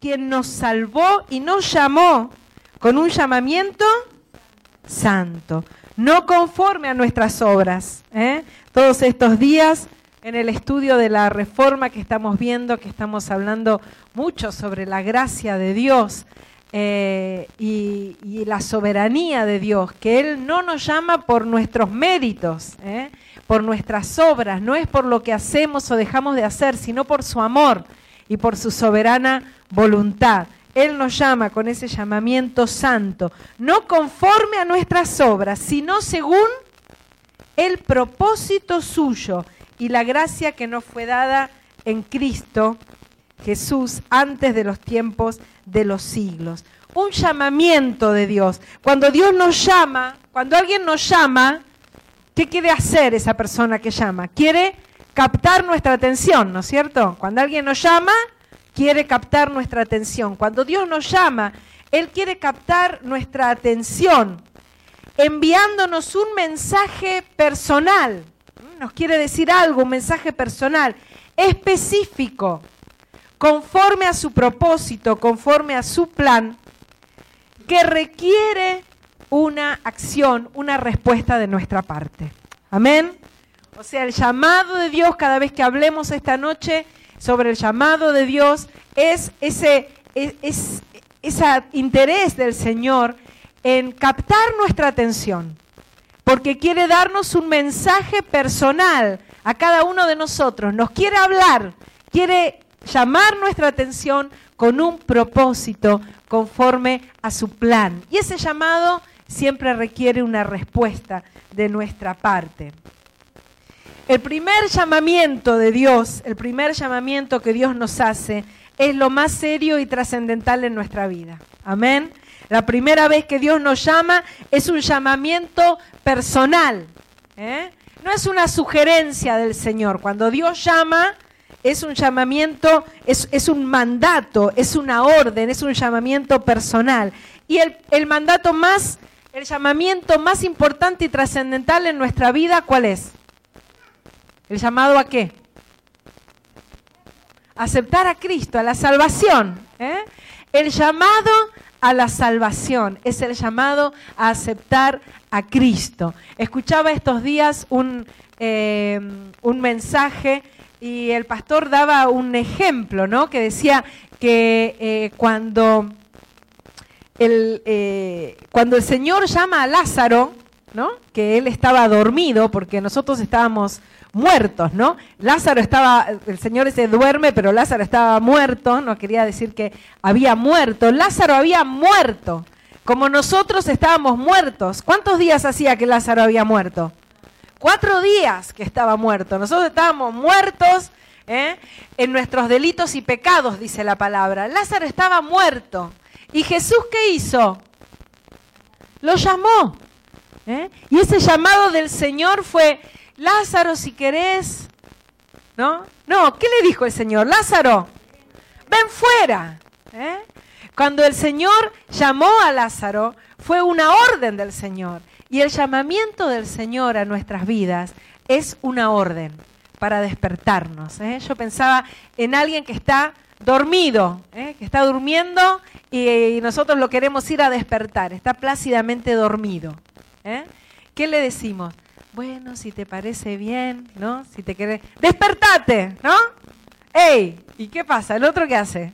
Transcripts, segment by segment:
quien nos salvó y nos llamó con un llamamiento santo, no conforme a nuestras obras. ¿eh? Todos estos días en el estudio de la reforma que estamos viendo, que estamos hablando mucho sobre la gracia de Dios eh, y, la soberanía de Dios, que Él no nos llama por nuestros méritos, ¿eh? por nuestras obras, no es por lo que hacemos o dejamos de hacer, sino por su amor y por su soberana voluntad. Él nos llama con ese llamamiento santo, no conforme a nuestras obras, sino según el propósito suyo y la gracia que nos fue dada en Cristo Jesús antes de los tiempos de los siglos. Un llamamiento de Dios. Cuando Dios nos llama, cuando alguien nos llama, ¿qué quiere hacer esa persona que llama? Quiere captar nuestra atención, ¿no es cierto? Cuando alguien nos llama, quiere captar nuestra atención. Cuando Dios nos llama, Él quiere captar nuestra atención, enviándonos un mensaje personal. Nos quiere decir algo, un mensaje personal, específico, conforme a su propósito, conforme a su plan, que requiere una acción, una respuesta de nuestra parte. Amén. O sea, el llamado de Dios, cada vez que hablemos esta noche sobre el llamado de Dios, es ese, es, interés del Señor en captar nuestra atención, porque quiere darnos un mensaje personal a cada uno de nosotros, nos quiere hablar, quiere llamar nuestra atención con un propósito conforme a su plan. Y ese llamado siempre requiere una respuesta de nuestra parte. El primer llamamiento de Dios, el primer llamamiento que Dios nos hace, es lo más serio y trascendental en nuestra vida. Amén. La primera vez que Dios nos llama es un llamamiento personal. ¿eh? No es una sugerencia del Señor. Cuando Dios llama, es un llamamiento, es, un mandato, es una orden, es un llamamiento personal. Y el, el mandato más, el llamamiento más importante y trascendental en nuestra vida, ¿cuál es? ¿El llamado a qué? Aceptar a Cristo, a la salvación. ¿eh? El llamado a la salvación es el llamado a aceptar a Cristo. Escuchaba estos días un, eh, un mensaje y el pastor daba un ejemplo, ¿no? Que decía que eh, cuando, el, cuando el Señor llama a Lázaro, ¿no? Que él estaba dormido, porque nosotros estábamos muertos, ¿no? Lázaro estaba, el Señor se duerme, pero Lázaro estaba muerto, no quería decir que había muerto, Lázaro había muerto, como nosotros estábamos muertos. ¿Cuántos días hacía que Lázaro había muerto? Cuatro días que estaba muerto. Nosotros estábamos muertos ¿eh? en nuestros delitos y pecados, dice la palabra. Lázaro estaba muerto. ¿Y Jesús qué hizo? Lo llamó. ¿eh? Y ese llamado del Señor fue, Lázaro, si querés, ¿no? No, ¿qué le dijo el Señor? Lázaro, ven fuera. ¿eh? Cuando el Señor llamó a Lázaro, fue una orden del Señor. Y el llamamiento del Señor a nuestras vidas es una orden para despertarnos. ¿eh? Yo pensaba en alguien que está dormido, ¿eh? que está durmiendo y, nosotros lo queremos ir a despertar, está plácidamente dormido. ¿Qué le decimos? Bueno, si te parece bien, ¿no? Si te querés, despertate, ¿no? ¡Ey! ¿Y qué pasa? ¿El otro qué hace?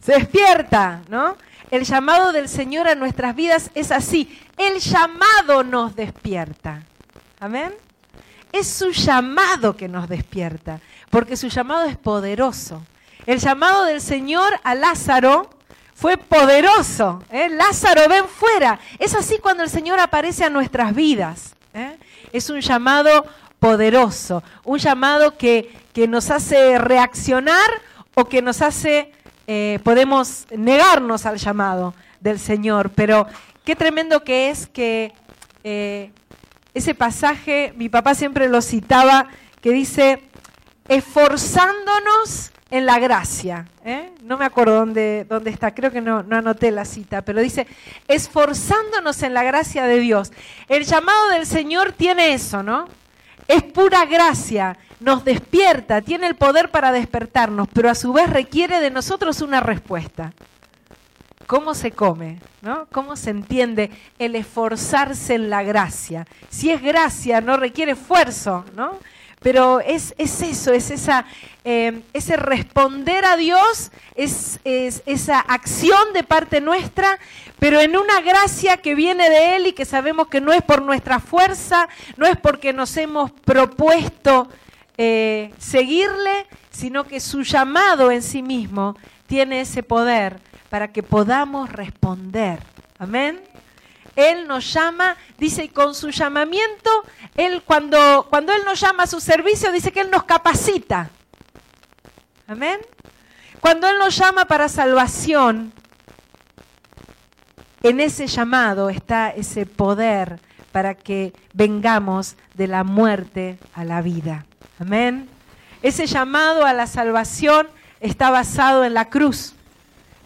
Se despierta, ¿no? El llamado del Señor a nuestras vidas es así. El llamado nos despierta. Amén. Es su llamado que nos despierta, porque su llamado es poderoso. El llamado del Señor a Lázaro fue poderoso. ¿eh? Lázaro, ven fuera. Es así cuando el Señor aparece a nuestras vidas. ¿Eh? Es un llamado poderoso, un llamado que, nos hace reaccionar o que nos hace, eh, podemos negarnos al llamado del Señor. Pero qué tremendo que es que eh, ese pasaje, mi papá siempre lo citaba, que dice, esforzándonos en la gracia. ¿eh? No me acuerdo dónde, dónde está, creo que no, no, anoté la cita, pero dice, esforzándonos en la gracia de Dios. El llamado del Señor tiene eso, ¿no? Es pura gracia, nos despierta, tiene el poder para despertarnos, pero a su vez requiere de nosotros una respuesta. ¿Cómo se come? ¿no? ¿Cómo se entiende el esforzarse en la gracia? Si es gracia, no requiere esfuerzo, ¿no? Pero es, eso, es esa, eh, ese responder a Dios, es, es, esa acción de parte nuestra, pero en una gracia que viene de Él y que sabemos que no es por nuestra fuerza, no es porque nos hemos propuesto eh, seguirle, sino que su llamado en sí mismo tiene ese poder para que podamos responder. Amén. Él nos llama, dice, y con su llamamiento, Él cuando, cuando Él nos llama a su servicio, dice que Él nos capacita. Amén. Cuando Él nos llama para salvación, en ese llamado está ese poder para que vengamos de la muerte a la vida. Amén. Ese llamado a la salvación está basado en la cruz,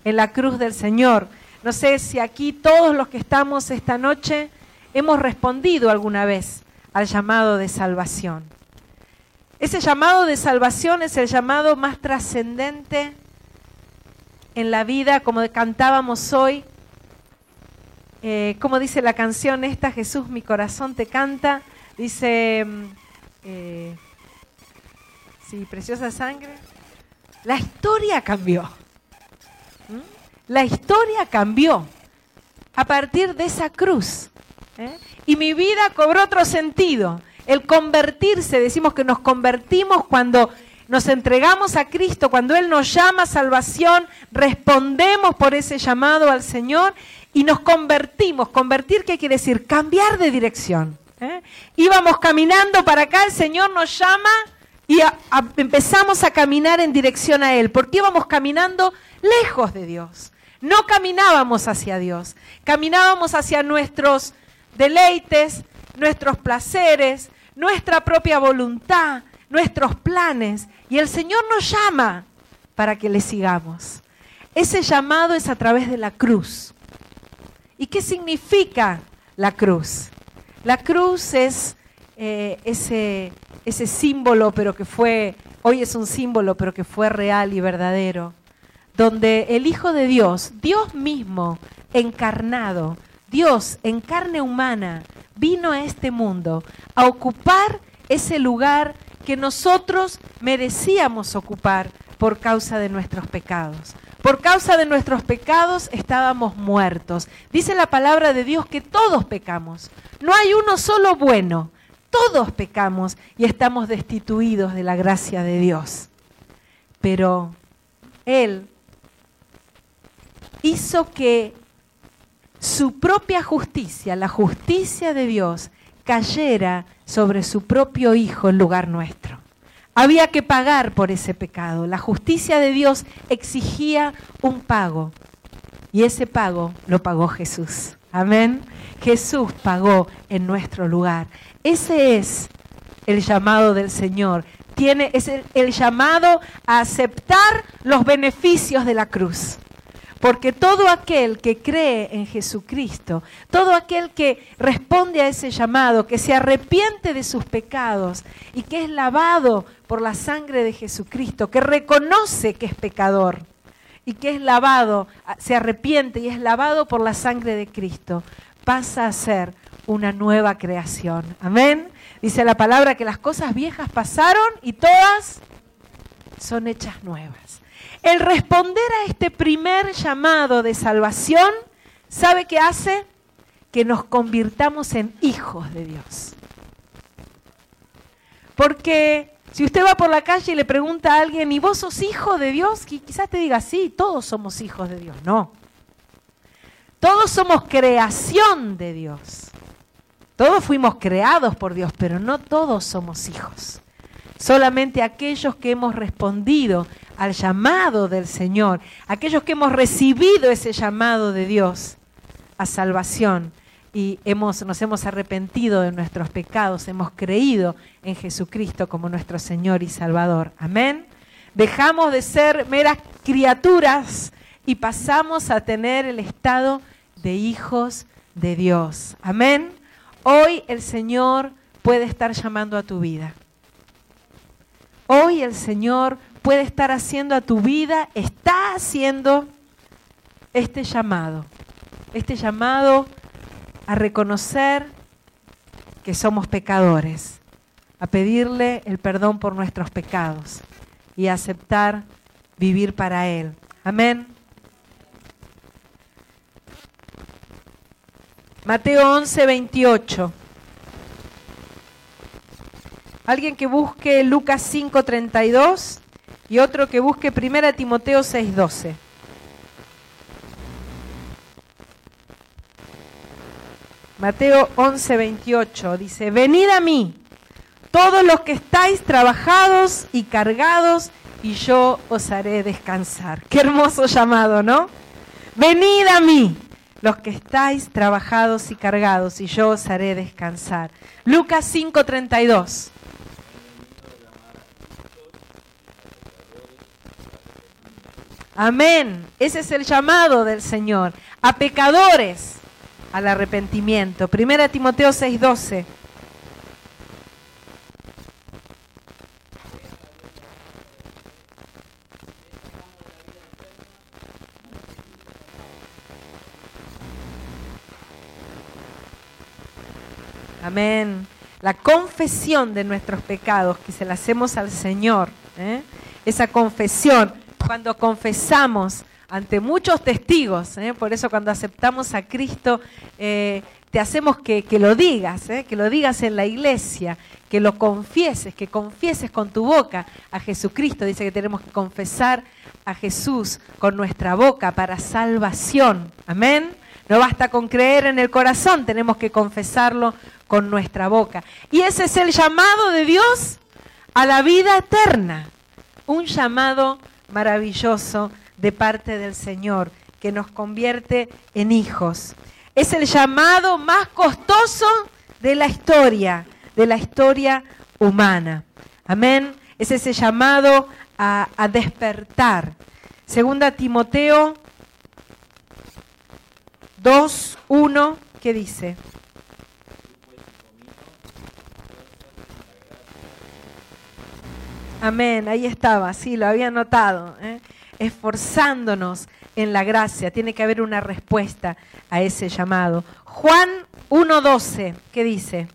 en la cruz del Señor. No sé si aquí todos los que estamos esta noche hemos respondido alguna vez al llamado de salvación. Ese llamado de salvación es el llamado más trascendente en la vida, como cantábamos hoy, eh, como dice la canción esta, Jesús, mi corazón te canta, dice, mm, eh, sí, preciosa sangre, la historia cambió. La historia cambió a partir de esa cruz. ¿eh? Y mi vida cobró otro sentido. El convertirse, decimos que nos convertimos cuando nos entregamos a Cristo, cuando Él nos llama a salvación, respondemos por ese llamado al Señor y nos convertimos. Convertir, ¿qué quiere decir? Cambiar de dirección. ¿eh? Íbamos caminando para acá, el Señor nos llama y empezamos a caminar en dirección a Él, porque íbamos caminando lejos de Dios. No caminábamos hacia Dios, caminábamos hacia nuestros deleites, nuestros placeres, nuestra propia voluntad, nuestros planes. Y el Señor nos llama para que le sigamos. Ese llamado es a través de la cruz. ¿Y qué significa la cruz? La cruz es eh, ese, ese símbolo, pero que fue, hoy es un símbolo, pero que fue real y verdadero donde el Hijo de Dios, Dios mismo, encarnado, Dios en carne humana, vino a este mundo a ocupar ese lugar que nosotros merecíamos ocupar por causa de nuestros pecados. Por causa de nuestros pecados estábamos muertos. Dice la palabra de Dios que todos pecamos. No hay uno solo bueno. Todos pecamos y estamos destituidos de la gracia de Dios. Pero Él hizo que su propia justicia, la justicia de Dios, cayera sobre su propio Hijo en lugar nuestro. Había que pagar por ese pecado. La justicia de Dios exigía un pago. Y ese pago lo pagó Jesús. Amén. Jesús pagó en nuestro lugar. Ese es el llamado del Señor. Tiene, es el llamado a aceptar los beneficios de la cruz. Porque todo aquel que cree en Jesucristo, todo aquel que responde a ese llamado, que se arrepiente de sus pecados y que es lavado por la sangre de Jesucristo, que reconoce que es pecador y que es lavado, se arrepiente y es lavado por la sangre de Cristo, pasa a ser una nueva creación. Amén. Dice la palabra que las cosas viejas pasaron y todas son hechas nuevas. El responder a este primer llamado de salvación, ¿sabe qué hace? Que nos convirtamos en hijos de Dios. Porque si usted va por la calle y le pregunta a alguien, ¿y vos sos hijo de Dios? Quizás te diga, sí, todos somos hijos de Dios. No. Todos somos creación de Dios. Todos fuimos creados por Dios, pero no todos somos hijos. Solamente aquellos que hemos respondido al llamado del Señor, aquellos que hemos recibido ese llamado de Dios a salvación y hemos, nos hemos arrepentido de nuestros pecados, hemos creído en Jesucristo como nuestro Señor y Salvador. Amén. Dejamos de ser meras criaturas y pasamos a tener el estado de hijos de Dios. Amén. Hoy el Señor puede estar llamando a tu vida. Hoy el Señor puede estar haciendo a tu vida, está haciendo este llamado, este llamado a reconocer que somos pecadores, a pedirle el perdón por nuestros pecados y a aceptar vivir para Él. Amén. Mateo 11, 28. Alguien que busque Lucas 5, 32 y otro que busque 1 Timoteo 6, 12. Mateo 11, 28 dice, venid a mí, todos los que estáis trabajados y cargados, y yo os haré descansar. Qué hermoso llamado, ¿no? Venid a mí, los que estáis trabajados y cargados, y yo os haré descansar. Lucas 5, Amén. Ese es el llamado del Señor. A pecadores al arrepentimiento. Primera Timoteo 6:12. Amén. La confesión de nuestros pecados que se la hacemos al Señor. ¿eh? Esa confesión, cuando confesamos ante muchos testigos. ¿eh? Por eso cuando aceptamos a Cristo, eh, te hacemos que, lo digas, ¿eh? que lo digas en la iglesia, que lo confieses, que confieses con tu boca a Jesucristo. Dice que tenemos que confesar a Jesús con nuestra boca para salvación. Amén. No basta con creer en el corazón, tenemos que confesarlo con nuestra boca. Y ese es el llamado de Dios a la vida eterna. Un llamado maravilloso de parte del Señor, que nos convierte en hijos. Es el llamado más costoso de la historia, de la historia humana. Amén. Es ese llamado a, despertar. Segunda Timoteo 2, 1, ¿qué dice? Amén, ahí estaba, sí, lo había notado. ¿eh? esforzándonos en la gracia. Tiene que haber una respuesta a ese llamado. Juan 1.12, ¿qué dice?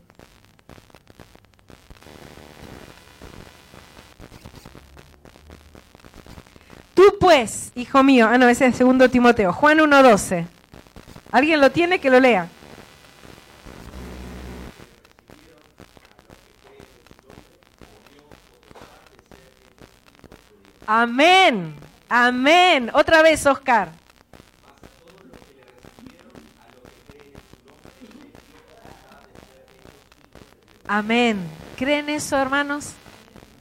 Tú pues, hijo mío, ah no, ese es segundo Timoteo, Juan 1.12. ¿Alguien lo tiene que lo lea? Amén. Amén. Otra vez, Oscar. Amén. ¿Creen eso, hermanos?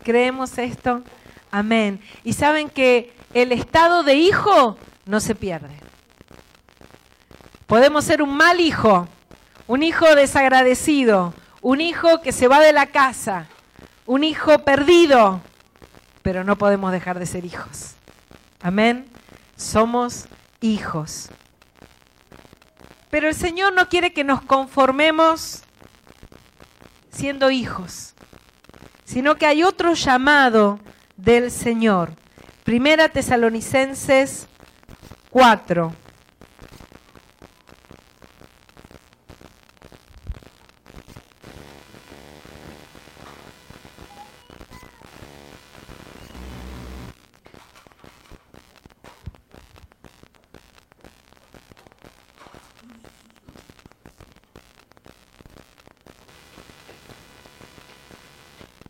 ¿Creemos esto? Amén. Y saben que el estado de hijo no se pierde. Podemos ser un mal hijo, un hijo desagradecido, un hijo que se va de la casa, un hijo perdido, pero no podemos dejar de ser hijos. Amén. Somos hijos. Pero el Señor no quiere que nos conformemos siendo hijos, sino que hay otro llamado del Señor. Primera Tesalonicenses 4.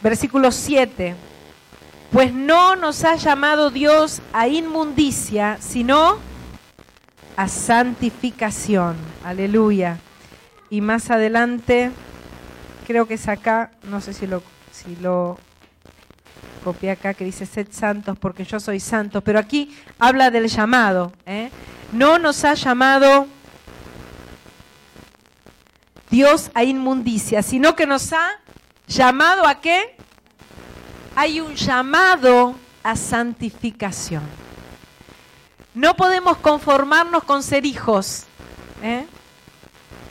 Versículo 7. Pues no nos ha llamado Dios a inmundicia, sino a santificación. Aleluya. Y más adelante, creo que es acá, no sé si lo, si lo copié acá, que dice, sed santos porque yo soy santo, pero aquí habla del llamado. ¿eh? No nos ha llamado Dios a inmundicia, sino que nos ha ¿Llamado a qué? Hay un llamado a santificación. No podemos conformarnos con ser hijos, ¿eh?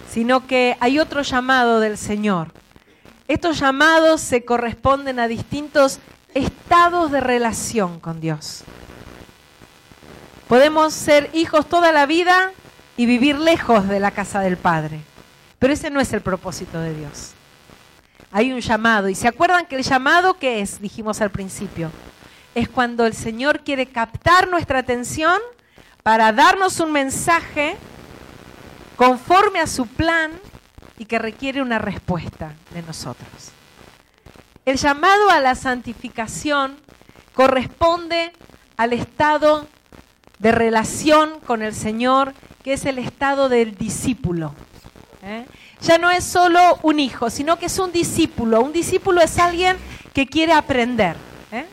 sino que hay otro llamado del Señor. Estos llamados se corresponden a distintos estados de relación con Dios. Podemos ser hijos toda la vida y vivir lejos de la casa del Padre, pero ese no es el propósito de Dios. Hay un llamado, y se acuerdan que el llamado que es, dijimos al principio, es cuando el Señor quiere captar nuestra atención para darnos un mensaje conforme a su plan y que requiere una respuesta de nosotros. El llamado a la santificación corresponde al estado de relación con el Señor, que es el estado del discípulo. ¿eh? Ya no es solo un hijo, sino que es un discípulo. Un discípulo es alguien que quiere aprender, ¿eh?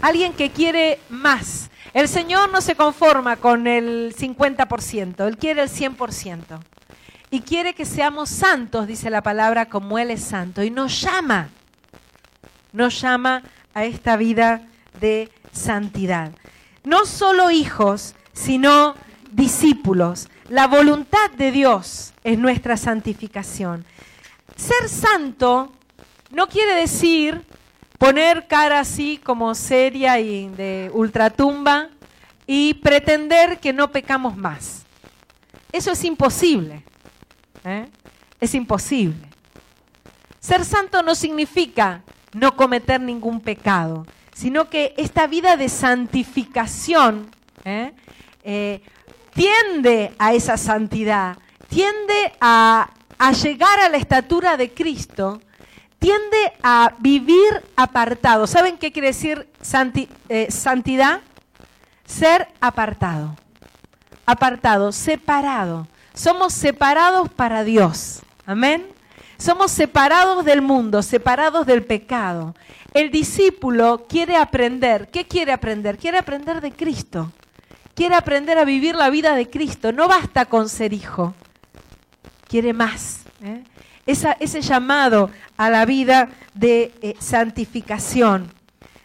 alguien que quiere más. El Señor no se conforma con el 50%, Él quiere el 100% y quiere que seamos santos, dice la palabra, como Él es santo. Y nos llama, nos llama a esta vida de santidad. No solo hijos, sino discípulos. La voluntad de Dios es nuestra santificación. Ser santo no quiere decir poner cara así como seria y de ultratumba y pretender que no pecamos más. Eso es imposible. ¿eh? Es imposible. Ser santo no significa no cometer ningún pecado, sino que esta vida de santificación ¿eh? Eh, tiende a esa santidad, tiende a, llegar a la estatura de Cristo, tiende a vivir apartado. ¿Saben qué quiere decir santidad? Ser apartado, apartado, separado. Somos separados para Dios. Amén. Somos separados del mundo, separados del pecado. El discípulo quiere aprender. ¿Qué quiere aprender? Quiere aprender de Cristo. Quiere aprender a vivir la vida de Cristo. No basta con ser hijo. Quiere más. ¿eh? ese llamado a la vida de eh, santificación.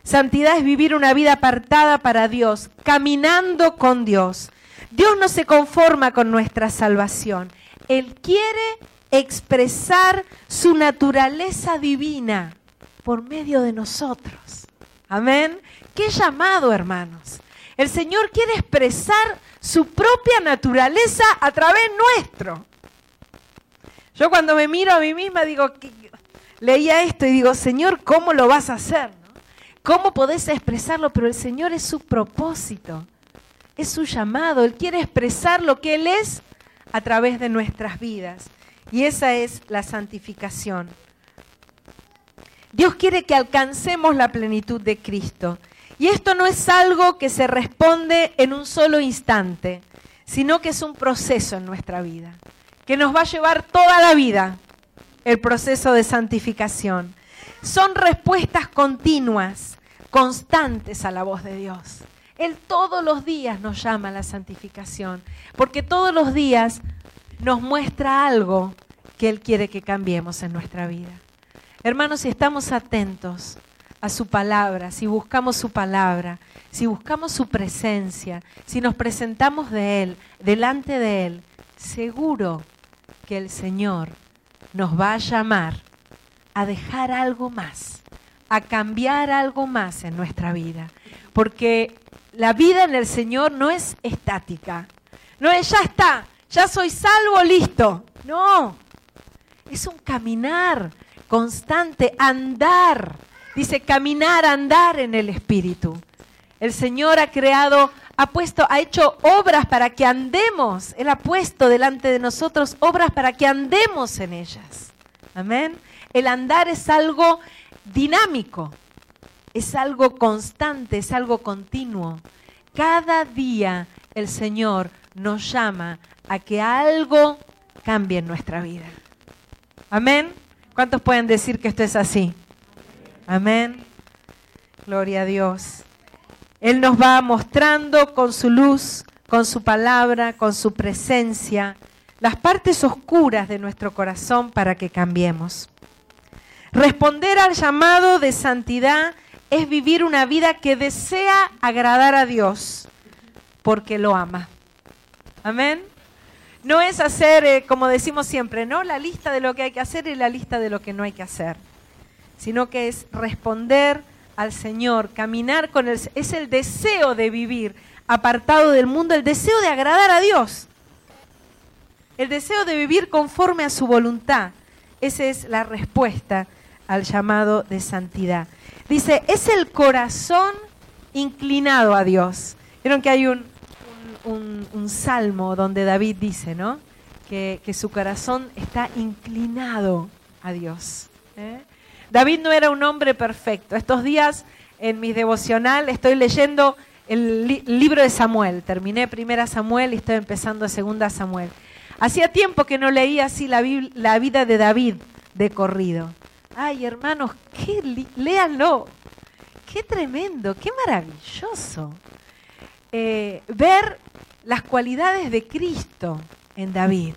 Santidad es vivir una vida apartada para Dios, caminando con Dios. Dios no se conforma con nuestra salvación. Él quiere expresar su naturaleza divina por medio de nosotros. Amén. Qué llamado, hermanos. El Señor quiere expresar su propia naturaleza a través nuestro. Yo cuando me miro a mí misma digo, leía esto y digo, Señor, ¿cómo lo vas a hacer? ¿Cómo podés expresarlo? Pero el Señor es su propósito es su llamado. Él quiere expresar lo que Él es a través de nuestras vidas. Y esa es la santificación. Dios quiere que alcancemos la plenitud de Cristo. Y esto no es algo que se responde en un solo instante, sino que es un proceso en nuestra vida, que nos va a llevar toda la vida el proceso de santificación. Son respuestas continuas, constantes a la voz de Dios. Él todos los días nos llama a la santificación, porque todos los días nos muestra algo que Él quiere que cambiemos en nuestra vida. Hermanos, si estamos atentos a su palabra, si buscamos su palabra, si buscamos su presencia, si nos presentamos de Él, delante de Él, seguro que el Señor nos va a llamar a dejar algo más, a cambiar algo más en nuestra vida. Porque la vida en el Señor no es estática. No es ya está, ya soy salvo, listo. No, es un caminar constante, andar. Dice caminar, andar en el Espíritu. El Señor ha creado, ha puesto, ha hecho obras para que andemos. Él ha puesto delante de nosotros obras para que andemos en ellas. Amén. El andar es algo dinámico es algo constante, es algo continuo. Cada día el Señor nos llama a que algo cambie en nuestra vida. Amén. ¿Cuántos pueden decir que esto es así? Amén. Gloria a Dios. Él nos va mostrando con su luz, con su palabra, con su presencia, las partes oscuras de nuestro corazón para que cambiemos. Responder al llamado de santidad es vivir una vida que desea agradar a Dios porque lo ama. Amén. No es hacer, eh, como decimos siempre, ¿no? La lista de lo que hay que hacer y la lista de lo que no hay que hacer. Sino que es responder al Señor, caminar con él. Es el deseo de vivir apartado del mundo, el deseo de agradar a Dios, el deseo de vivir conforme a su voluntad. Esa es la respuesta al llamado de santidad. Dice, es el corazón inclinado a Dios. Vieron que hay un, un, salmo donde David dice, ¿no? Que, su corazón está inclinado a Dios. ¿eh? David no era un hombre perfecto. Estos días en mi devocional estoy leyendo el libro de Samuel. Terminé primera Samuel y estoy empezando segunda Samuel. Hacía tiempo que no leía así la, la vida de David de corrido. Ay, hermanos, qué léanlo. Qué tremendo, qué maravilloso. Eh, ver las cualidades de Cristo en David,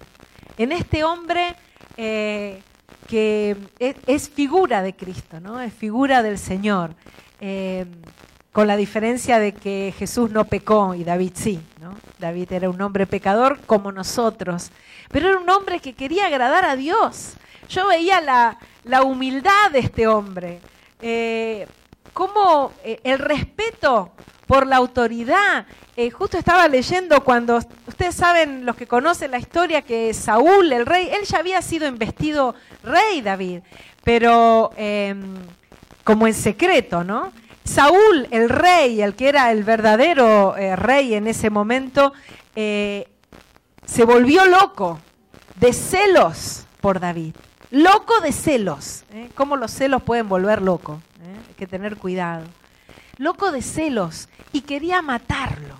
en este hombre eh, que es, figura de Cristo, ¿no? Es figura del Señor. Eh, con la diferencia de que Jesús no pecó y David sí, ¿no? David era un hombre pecador como nosotros, pero era un hombre que quería agradar a Dios. Yo veía la, la humildad de este hombre, eh, cómo eh, el respeto por la autoridad. Eh, justo estaba leyendo cuando, ustedes saben, los que conocen la historia, que Saúl, el rey, él ya había sido investido rey, David, pero em, como en secreto, ¿no? Saúl, el rey, el que era el verdadero rey en ese momento, se volvió loco de celos por David. Loco de celos. ¿eh? ¿Cómo los celos pueden volver loco? ¿eh? Hay que tener cuidado. Loco de celos y quería matarlo.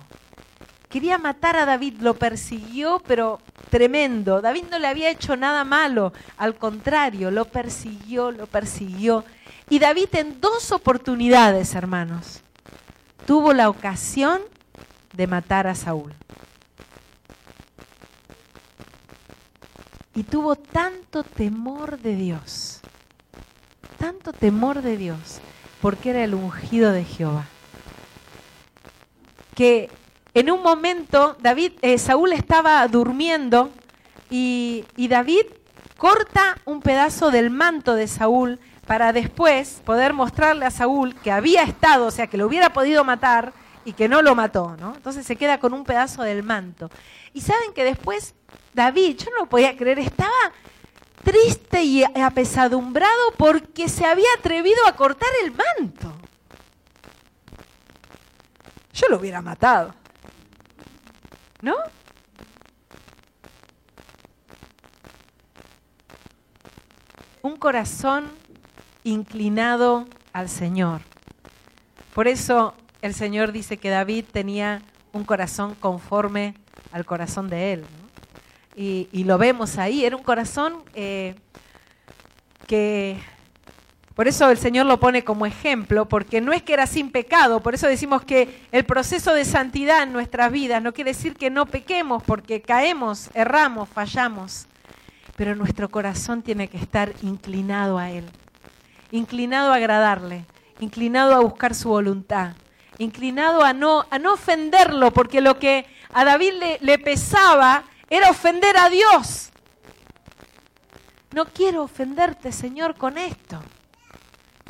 Quería matar a David, lo persiguió, pero tremendo. David no le había hecho nada malo, al contrario, lo persiguió, lo persiguió. Y David en dos oportunidades, hermanos, tuvo la ocasión de matar a Saúl. y tuvo tanto temor de Dios, tanto temor de Dios, porque era el ungido de Jehová, que en un momento David, eh, Saúl estaba durmiendo y, David corta un pedazo del manto de Saúl para después poder mostrarle a Saúl que había estado, o sea, que lo hubiera podido matar y que no lo mató, ¿no? Entonces se queda con un pedazo del manto. Y saben que después David, yo no lo podía creer, estaba triste y apesadumbrado porque se había atrevido a cortar el manto. Yo lo hubiera matado. ¿No? Un corazón inclinado al Señor. Por eso el Señor dice que David tenía un corazón conforme al corazón de Él y, lo vemos ahí. Era un corazón eh, que, por eso el Señor lo pone como ejemplo, porque no es que era sin pecado, por eso decimos que el proceso de santidad en nuestras vidas no quiere decir que no pequemos, porque caemos, erramos, fallamos, pero nuestro corazón tiene que estar inclinado a Él, inclinado a agradarle, inclinado a buscar su voluntad, inclinado a no, a no ofenderlo, porque lo que a David le, le pesaba era ofender a Dios. No quiero ofenderte, Señor, con esto.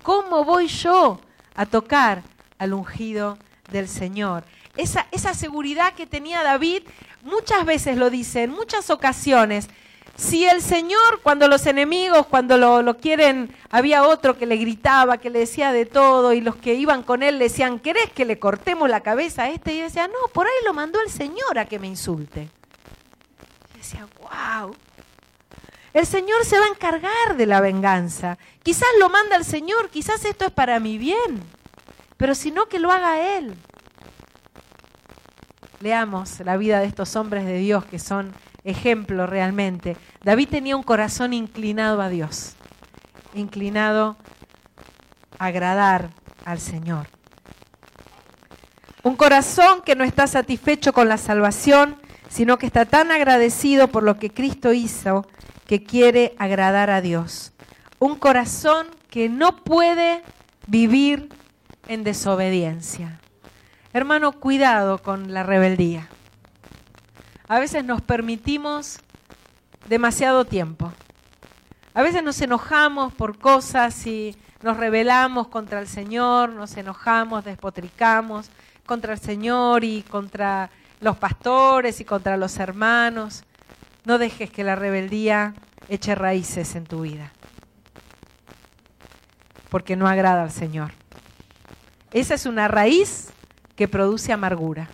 ¿Cómo voy yo a tocar al ungido del Señor? Esa, esa seguridad que tenía David, muchas veces lo dice, en muchas ocasiones. Si el Señor, cuando los enemigos, cuando lo, lo, quieren, había otro que le gritaba, que le decía de todo, y los que iban con él le decían, ¿querés que le cortemos la cabeza a este? Y decía, no, por ahí lo mandó el Señor a que me insulte decía, wow, el Señor se va a encargar de la venganza. Quizás lo manda el Señor, quizás esto es para mi bien, pero si no, que lo haga Él. Leamos la vida de estos hombres de Dios que son ejemplos realmente. David tenía un corazón inclinado a Dios, inclinado a agradar al Señor. Un corazón que no está satisfecho con la salvación, sino que está tan agradecido por lo que Cristo hizo que quiere agradar a Dios. Un corazón que no puede vivir en desobediencia. Hermano, cuidado con la rebeldía. A veces nos permitimos demasiado tiempo. A veces nos enojamos por cosas y nos rebelamos contra el Señor, nos enojamos, despotricamos contra el Señor y contra los pastores y contra los hermanos. No dejes que la rebeldía eche raíces en tu vida, porque no agrada al Señor. Esa es una raíz que produce amargura.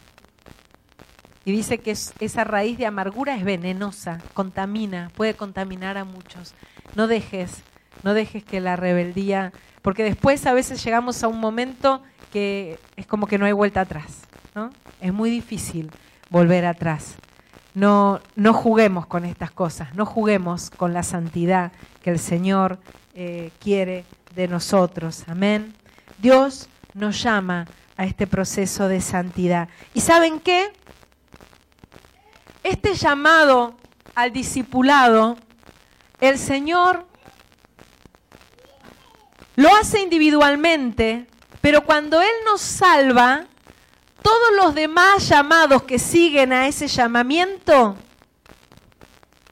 Y dice que esa raíz de amargura es venenosa, contamina, puede contaminar a muchos. No dejes, no dejes que la rebeldía, porque después a veces llegamos a un momento que es como que no hay vuelta atrás, Es muy difícil volver atrás. No, no juguemos con estas cosas, no juguemos con la santidad que el Señor eh, quiere de nosotros. Amén. Dios nos llama a este proceso de santidad. ¿Y saben qué? Este llamado al discipulado, el Señor lo hace individualmente, pero cuando Él nos salva, todos los demás llamados que siguen a ese llamamiento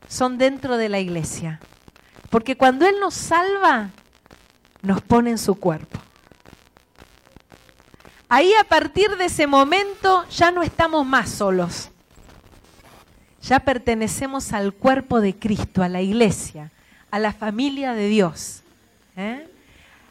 son dentro de la iglesia. Porque cuando Él nos salva, nos pone en su cuerpo. Ahí a partir de ese momento ya no estamos más solos ya pertenecemos al cuerpo de Cristo, a la iglesia, a la familia de Dios. ¿eh?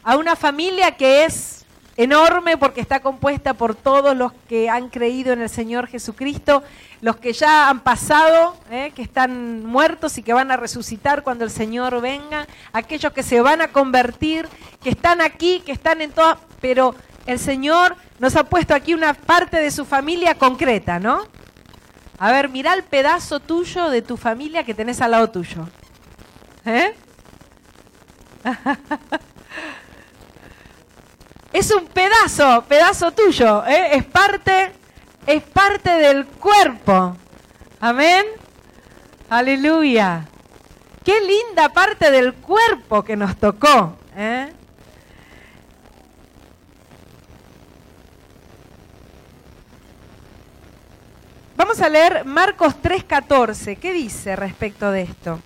A una familia que es enorme porque está compuesta por todos los que han creído en el Señor Jesucristo, los que ya han pasado, ¿eh? que están muertos y que van a resucitar cuando el Señor venga, aquellos que se van a convertir, que están aquí, que están en todas, pero el Señor nos ha puesto aquí una parte de su familia concreta, ¿no? A ver, mira el pedazo tuyo de tu familia que tenés al lado tuyo. ¿Eh? es un pedazo, pedazo tuyo, ¿eh? es parte, es parte del cuerpo. Amén. Aleluya. Qué linda parte del cuerpo que nos tocó. ¿eh? Vamos a leer Marcos 3:14. ¿Qué dice respecto de esto?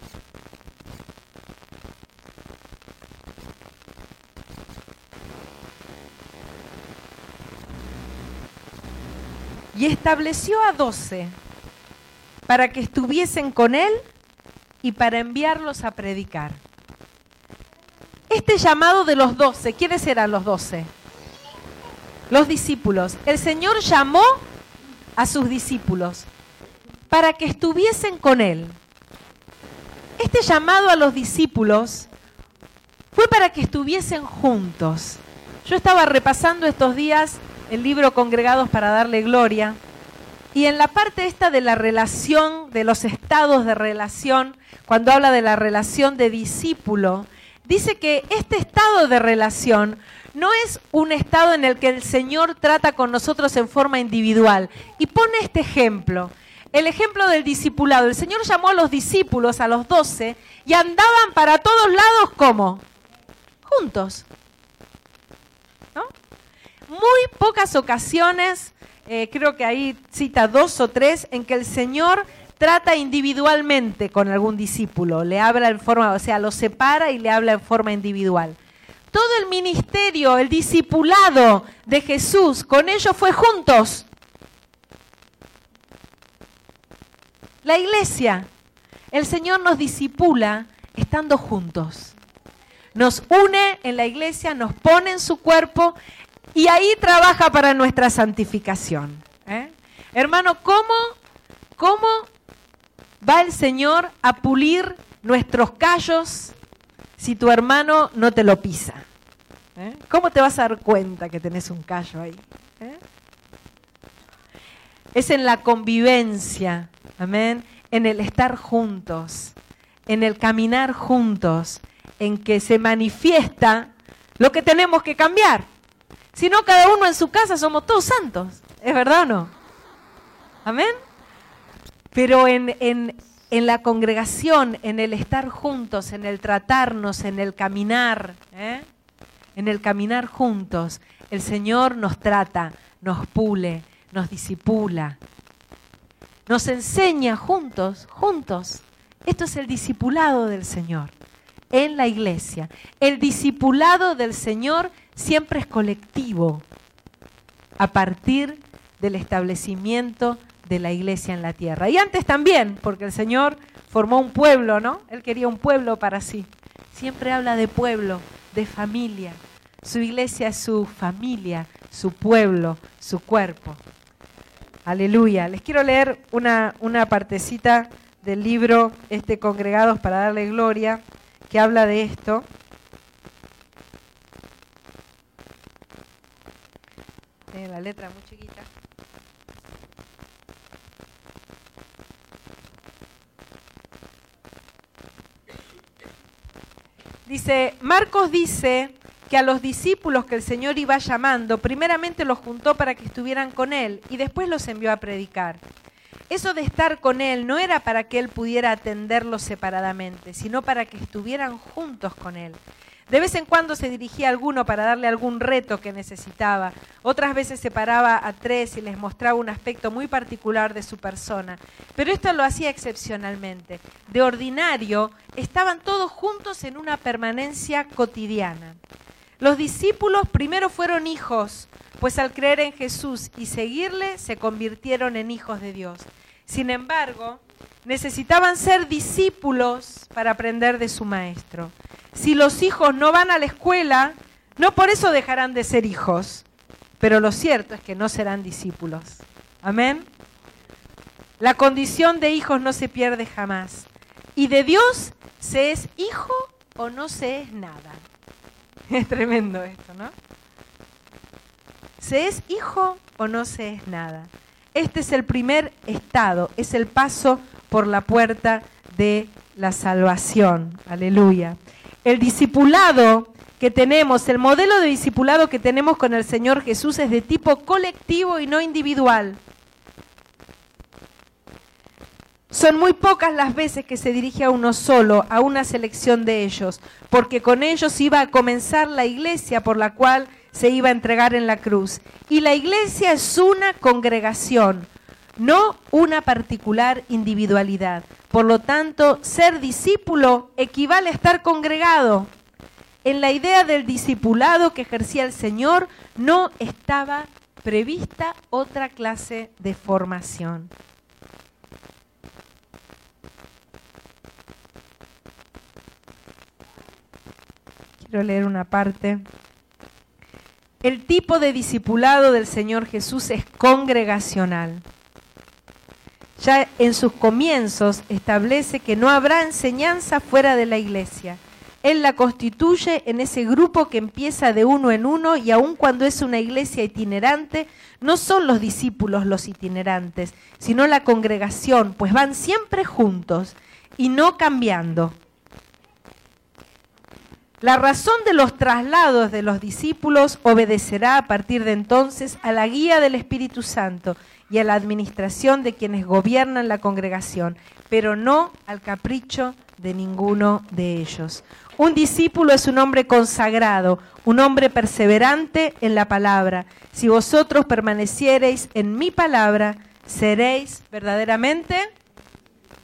Y estableció a doce para que estuviesen con él y para enviarlos a predicar. Este llamado de los doce, ¿quiénes eran los doce? Los discípulos. El Señor llamó a sus discípulos para que estuviesen con él. Este llamado a los discípulos fue para que estuviesen juntos. Yo estaba repasando estos días el libro Congregados para darle gloria y en la parte esta de la relación, de los estados de relación, cuando habla de la relación de discípulo, dice que este estado de relación no es un estado en el que el Señor trata con nosotros en forma individual. Y pone este ejemplo, el ejemplo del discipulado. El Señor llamó a los discípulos, a los doce, y andaban para todos lados como juntos. Muy pocas ocasiones, eh, creo que ahí cita dos o tres, en que el Señor trata individualmente con algún discípulo, le habla en forma, o sea, lo separa y le habla en forma individual todo el ministerio, el discipulado de Jesús, con ellos fue juntos. La iglesia, el Señor nos disipula estando juntos. Nos une en la iglesia, nos pone en su cuerpo y ahí trabaja para nuestra santificación. ¿eh? Hermano, ¿cómo, ¿cómo va el Señor a pulir nuestros callos, si tu hermano no te lo pisa? ¿Eh? ¿Cómo te vas a dar cuenta que tenés un callo ahí? ¿Eh? Es en la convivencia, amén, en el estar juntos, en el caminar juntos, en que se manifiesta lo que tenemos que cambiar. Si no, cada uno en su casa somos todos santos. ¿Es verdad o no? Amén. Pero en, en, en la congregación, en el estar juntos, en el tratarnos, en el caminar, ¿eh? en el caminar juntos, el Señor nos trata, nos pule, nos disipula, nos enseña juntos, juntos. Esto es el discipulado del Señor. en la iglesia. El discipulado del Señor siempre es colectivo a partir del establecimiento de la iglesia en la tierra. Y antes también, porque el Señor formó un pueblo, ¿no? Él quería un pueblo para sí. Siempre habla de pueblo, de familia. Su iglesia es su familia, su pueblo, su cuerpo. Aleluya. Les quiero leer una, partecita del libro este Congregados para darle gloria, que habla de esto. Tiene la letra muy chiquita. Dice, Marcos dice que a los discípulos que el Señor iba llamando, primeramente los juntó para que estuvieran con Él y después los envió a predicar. Eso de estar con Él no era para que Él pudiera atenderlos separadamente, sino para que estuvieran juntos con Él. De vez en cuando se dirigía a alguno para darle algún reto que necesitaba. Otras veces se paraba a tres y les mostraba un aspecto muy particular de su persona. Pero esto lo hacía excepcionalmente. De ordinario, estaban todos juntos en una permanencia cotidiana. Los discípulos primero fueron hijos, pues al creer en Jesús y seguirle se convirtieron en hijos de Dios. Sin embargo, necesitaban ser discípulos para aprender de su maestro. Si los hijos no van a la escuela, no por eso dejarán de ser hijos, pero lo cierto es que no serán discípulos. Amén. La condición de hijos no se pierde jamás. Y de Dios se es hijo o no se es nada. Es tremendo esto, ¿no? ¿Se es hijo o no se es nada? Este es el primer estado, es el paso por la puerta de la salvación. Aleluya. El discipulado que tenemos, el modelo de discipulado que tenemos con el Señor Jesús es de tipo colectivo y no individual. Son muy pocas las veces que se dirige a uno solo, a una selección de ellos, porque con ellos iba a comenzar la iglesia por la cual se iba a entregar en la cruz. Y la iglesia es una congregación, no una particular individualidad. Por lo tanto, ser discípulo equivale a estar congregado. En la idea del discipulado que ejercía el Señor no estaba prevista otra clase de formación. Quiero leer una parte. El tipo de discipulado del Señor Jesús es congregacional. Ya en sus comienzos establece que no habrá enseñanza fuera de la iglesia. Él la constituye en ese grupo que empieza de uno en uno y aun cuando es una iglesia itinerante, no son los discípulos los itinerantes, sino la congregación, pues van siempre juntos y no cambiando. La razón de los traslados de los discípulos obedecerá a partir de entonces a la guía del Espíritu Santo y a la administración de quienes gobiernan la congregación, pero no al capricho de ninguno de ellos. Un discípulo es un hombre consagrado, un hombre perseverante en la palabra. Si vosotros permaneciereis en mi palabra, seréis verdaderamente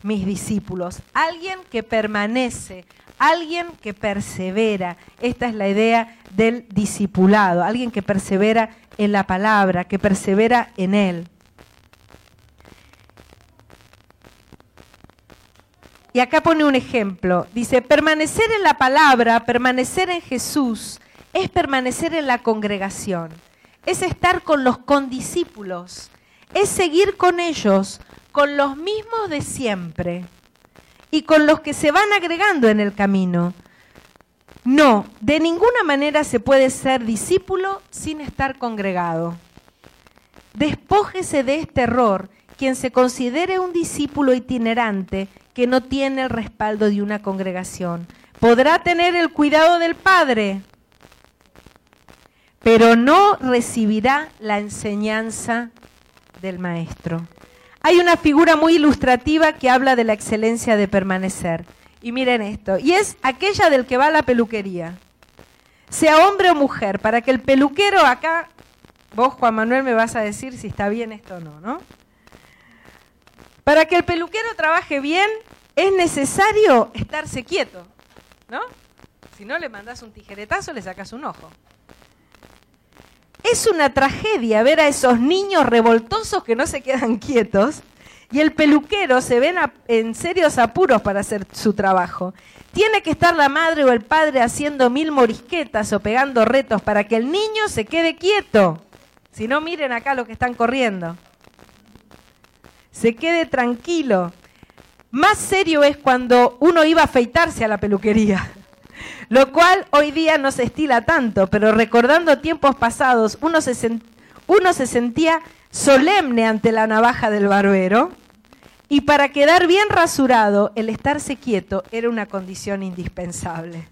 mis discípulos. Alguien que permanece, alguien que persevera. Esta es la idea del discipulado, alguien que persevera en la palabra, que persevera en él. Y acá pone un ejemplo. Dice, permanecer en la palabra, permanecer en Jesús, es permanecer en la congregación, es estar con los condiscípulos, es seguir con ellos, con los mismos de siempre y con los que se van agregando en el camino. No, de ninguna manera se puede ser discípulo sin estar congregado. Despójese de este error quien se considere un discípulo itinerante que no tiene el respaldo de una congregación. Podrá tener el cuidado del Padre, pero no recibirá la enseñanza del Maestro. Hay una figura muy ilustrativa que habla de la excelencia de permanecer. Y miren esto, y es aquella del que va a la peluquería. Sea hombre o mujer, para que el peluquero acá, vos Juan Manuel me vas a decir si está bien esto o no, ¿no? Para que el peluquero trabaje bien es necesario estarse quieto, ¿no? Si no le mandas un tijeretazo, le sacas un ojo. Es una tragedia ver a esos niños revoltosos que no se quedan quietos y el peluquero se ven en serios apuros para hacer su trabajo. Tiene que estar la madre o el padre haciendo mil morisquetas o pegando retos para que el niño se quede quieto. Si no, miren acá lo que están corriendo. Se quede tranquilo. Más serio es cuando uno iba a afeitarse a la peluquería. Lo cual hoy día no se estila tanto, pero recordando tiempos pasados, uno se, sentía solemne ante la navaja del barbero y para quedar bien rasurado, el estarse quieto era una condición indispensable.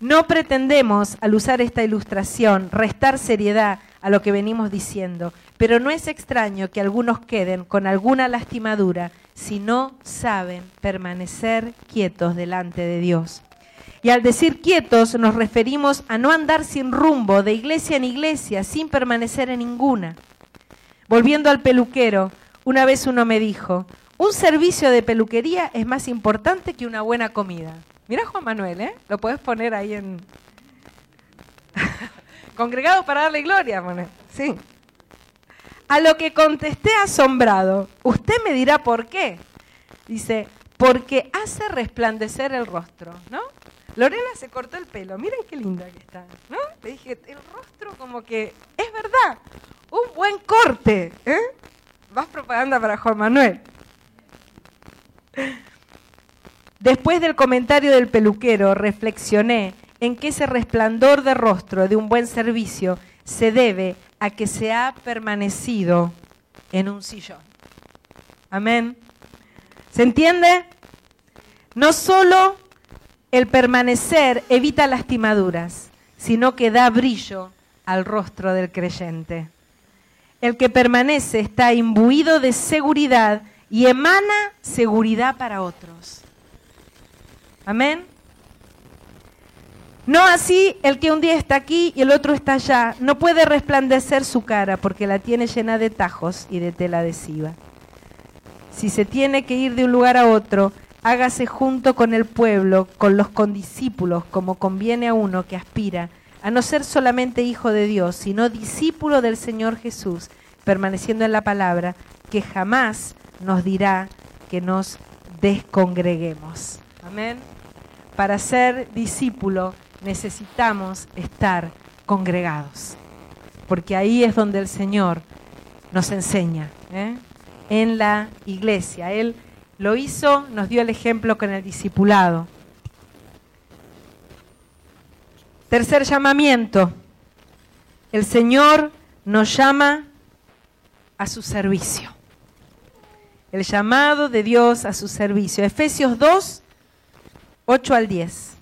No pretendemos, al usar esta ilustración, restar seriedad a lo que venimos diciendo, pero no es extraño que algunos queden con alguna lastimadura si no saben permanecer quietos delante de Dios. Y al decir quietos nos referimos a no andar sin rumbo de iglesia en iglesia, sin permanecer en ninguna. Volviendo al peluquero, una vez uno me dijo, un servicio de peluquería es más importante que una buena comida. Mira Juan Manuel, ¿eh? Lo puedes poner ahí en... Congregados para darle gloria, Manuel. Sí. A lo que contesté asombrado, usted me dirá por qué. Dice, porque hace resplandecer el rostro, ¿no? Lorena se cortó el pelo, miren qué linda que está, ¿no? Le dije, el rostro como que, es verdad, un buen corte, ¿eh? Más propaganda para Juan Manuel. Después del comentario del peluquero, reflexioné en que ese resplandor de rostro de un buen servicio se debe a que se ha permanecido en un sillón. Amén. ¿Se entiende? No solo el permanecer evita lastimaduras, sino que da brillo al rostro del creyente. El que permanece está imbuido de seguridad y emana seguridad para otros. Amén. No así el que un día está aquí y el otro está allá. No puede resplandecer su cara porque la tiene llena de tajos y de tela adhesiva. Si se tiene que ir de un lugar a otro, hágase junto con el pueblo, con los condiscípulos, como conviene a uno que aspira a no ser solamente hijo de Dios, sino discípulo del Señor Jesús, permaneciendo en la palabra, que jamás nos dirá que nos descongreguemos. Amén. Para ser discípulo necesitamos estar congregados, porque ahí es donde el Señor nos enseña, ¿eh? en la iglesia. Él lo hizo, nos dio el ejemplo con el discipulado. Tercer llamamiento. El Señor nos llama a su servicio. El llamado de Dios a su servicio. Efesios 2, 8 al 10.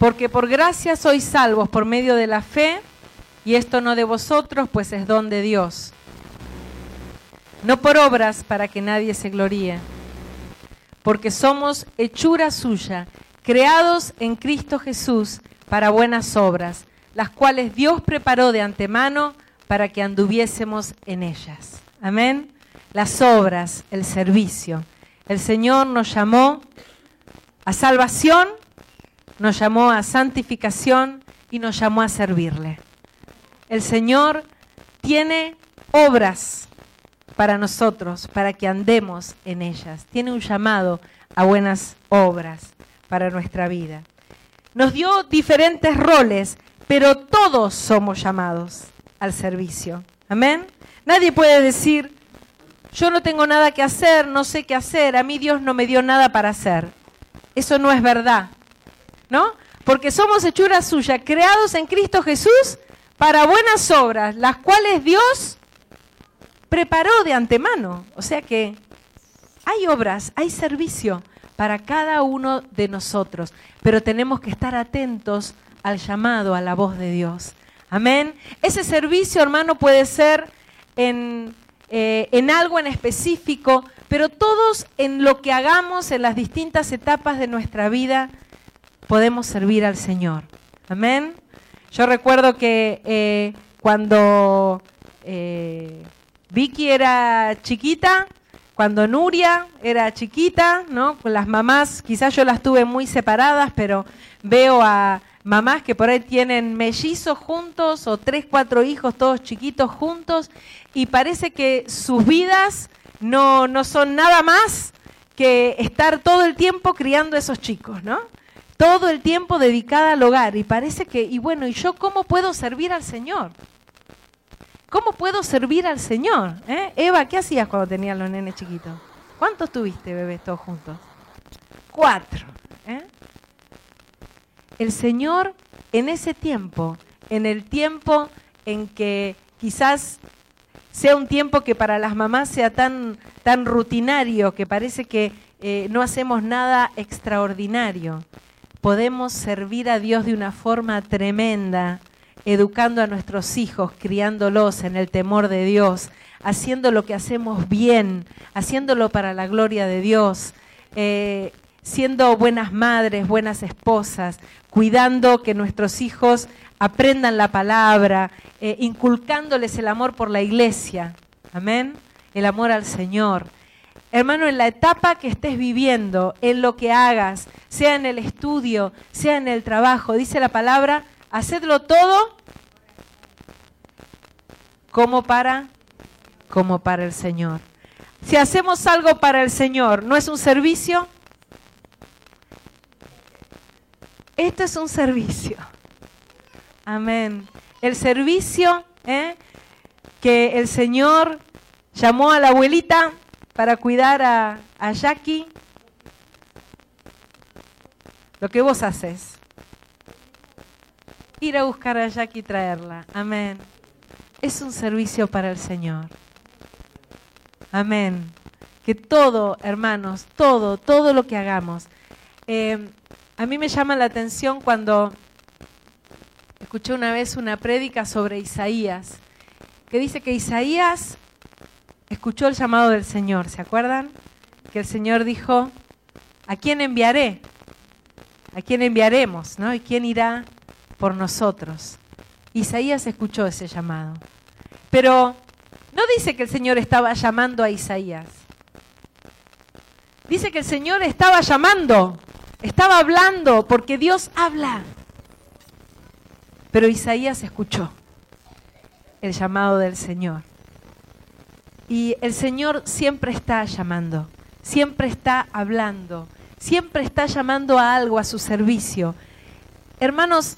Porque por gracia sois salvos por medio de la fe, y esto no de vosotros, pues es don de Dios. No por obras para que nadie se gloríe, porque somos hechura suya, creados en Cristo Jesús para buenas obras, las cuales Dios preparó de antemano para que anduviésemos en ellas. Amén. Las obras, el servicio. El Señor nos llamó a salvación nos llamó a santificación y nos llamó a servirle. El Señor tiene obras para nosotros, para que andemos en ellas. Tiene un llamado a buenas obras para nuestra vida. Nos dio diferentes roles, pero todos somos llamados al servicio. Amén. Nadie puede decir, yo no tengo nada que hacer, no sé qué hacer, a mí Dios no me dio nada para hacer. Eso no es verdad. ¿No? Porque somos hechuras suyas, creados en Cristo Jesús para buenas obras, las cuales Dios preparó de antemano. O sea que hay obras, hay servicio para cada uno de nosotros, pero tenemos que estar atentos al llamado, a la voz de Dios. Amén. Ese servicio, hermano, puede ser en, eh, en algo en específico, pero todos en lo que hagamos en las distintas etapas de nuestra vida podemos servir al Señor. Amén. Yo recuerdo que eh, cuando eh, Vicky era chiquita, cuando Nuria era chiquita, ¿no? Con las mamás, quizás yo las tuve muy separadas, pero veo a mamás que por ahí tienen mellizos juntos o tres, cuatro hijos todos chiquitos juntos y parece que sus vidas no, no son nada más que estar todo el tiempo criando a esos chicos, ¿no? Todo el tiempo dedicada al hogar y parece que, y bueno, ¿y yo cómo puedo servir al Señor? ¿Cómo puedo servir al Señor? ¿Eh? Eva, ¿qué hacías cuando tenías los nenes chiquitos? ¿Cuántos tuviste, bebés, todos juntos? Cuatro. ¿eh? El Señor en ese tiempo, en el tiempo en que quizás sea un tiempo que para las mamás sea tan, tan rutinario, que parece que eh, no hacemos nada extraordinario, podemos servir a Dios de una forma tremenda educando a nuestros hijos, criándolos en el temor de Dios, haciendo lo que hacemos bien, haciéndolo para la gloria de Dios, eh, siendo buenas madres, buenas esposas, cuidando que nuestros hijos aprendan la palabra, eh, inculcándoles el amor por la iglesia. Amén. El amor al Señor. Hermano, en la etapa que estés viviendo, en lo que hagas, sea en el estudio, sea en el trabajo, dice la palabra, Hacedlo todo como para como para el Señor. Si hacemos algo para el Señor, ¿no es un servicio? Esto es un servicio. Amén. El servicio ¿eh? que el Señor llamó a la abuelita para cuidar a, a Jackie. Lo que vos haces ir a buscar a Jackie y traerla. Amén. Es un servicio para el Señor. Amén. Que todo, hermanos, todo, todo lo que hagamos. Eh, a mí me llama la atención cuando escuché una vez una prédica sobre Isaías, que dice que Isaías escuchó el llamado del Señor, ¿se acuerdan? Que el Señor dijo, ¿a quién enviaré? ¿A quién enviaremos? ¿no? ¿Y quién irá por nosotros. Isaías escuchó ese llamado. Pero no dice que el Señor estaba llamando a Isaías. Dice que el Señor estaba llamando, estaba hablando, porque Dios habla. Pero Isaías escuchó el llamado del Señor. Y el Señor siempre está llamando, siempre está hablando, siempre está llamando a algo a su servicio. Hermanos,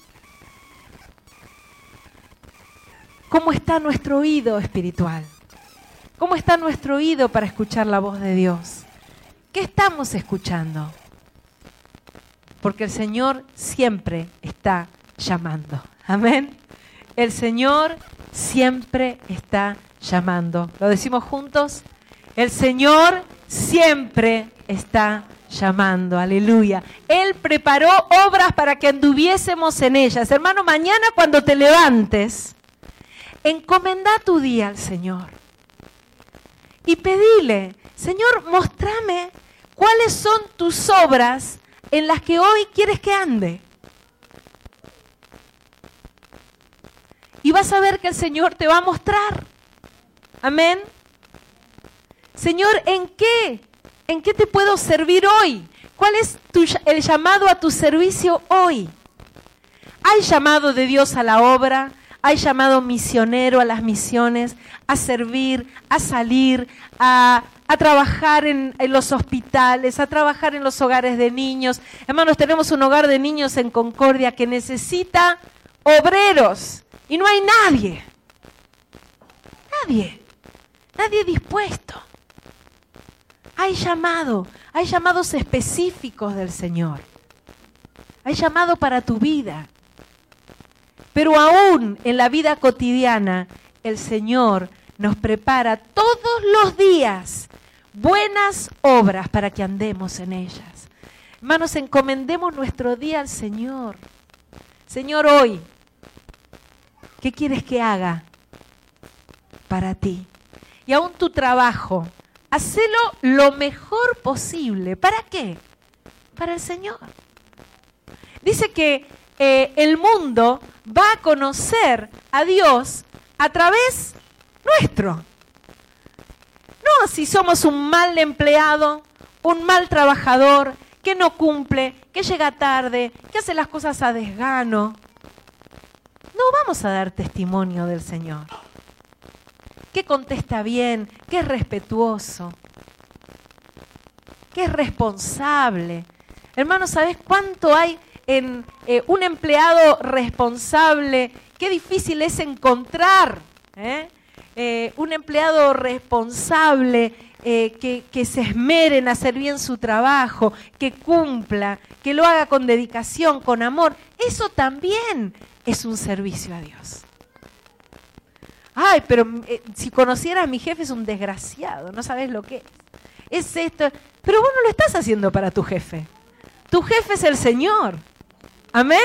¿Cómo está nuestro oído espiritual? ¿Cómo está nuestro oído para escuchar la voz de Dios? ¿Qué estamos escuchando? Porque el Señor siempre está llamando. Amén. El Señor siempre está llamando. ¿Lo decimos juntos? El Señor siempre está llamando. Aleluya. Él preparó obras para que anduviésemos en ellas. Hermano, mañana cuando te levantes, encomenda tu día al Señor. Y pedile, Señor, mostrame cuáles son tus obras en las que hoy quieres que ande. Y vas a ver que el Señor te va a mostrar. Amén. Señor, ¿en qué? ¿En qué te puedo servir hoy? ¿Cuál es el llamado a tu servicio hoy? ¿Hay llamado de Dios a la obra? hay llamado misionero a las misiones, a servir, a salir, a, trabajar en, en, los hospitales, a trabajar en los hogares de niños. Hermanos, tenemos un hogar de niños en Concordia que necesita obreros y no hay nadie. Nadie. Nadie dispuesto. Hay llamado, hay llamados específicos del Señor. Hay llamado para tu vida. Pero aún en la vida cotidiana, el Señor nos prepara todos los días buenas obras para que andemos en ellas. Hermanos, encomendemos nuestro día al Señor. Señor, hoy, ¿qué quieres que haga para ti? Y aún tu trabajo, hacelo lo mejor posible. ¿Para qué? Para el Señor. Dice que eh, el mundo va a conocer a Dios a través nuestro. No si somos un mal empleado, un mal trabajador, que no cumple, que llega tarde, que hace las cosas a desgano. No vamos a dar testimonio del Señor. Que contesta bien, que es respetuoso, que es responsable. Hermano, ¿sabes cuánto hay en eh, un empleado responsable? Qué difícil es encontrar ¿eh? Eh, un empleado responsable que, que, se esmere en hacer bien su trabajo, que cumpla, que lo haga con dedicación, con amor. Eso también es un servicio a Dios. Ay, pero si conocieras a mi jefe es un desgraciado, no sabes lo que es. Es esto. Pero vos no lo estás haciendo para tu jefe. Tu jefe es el Señor. Amén.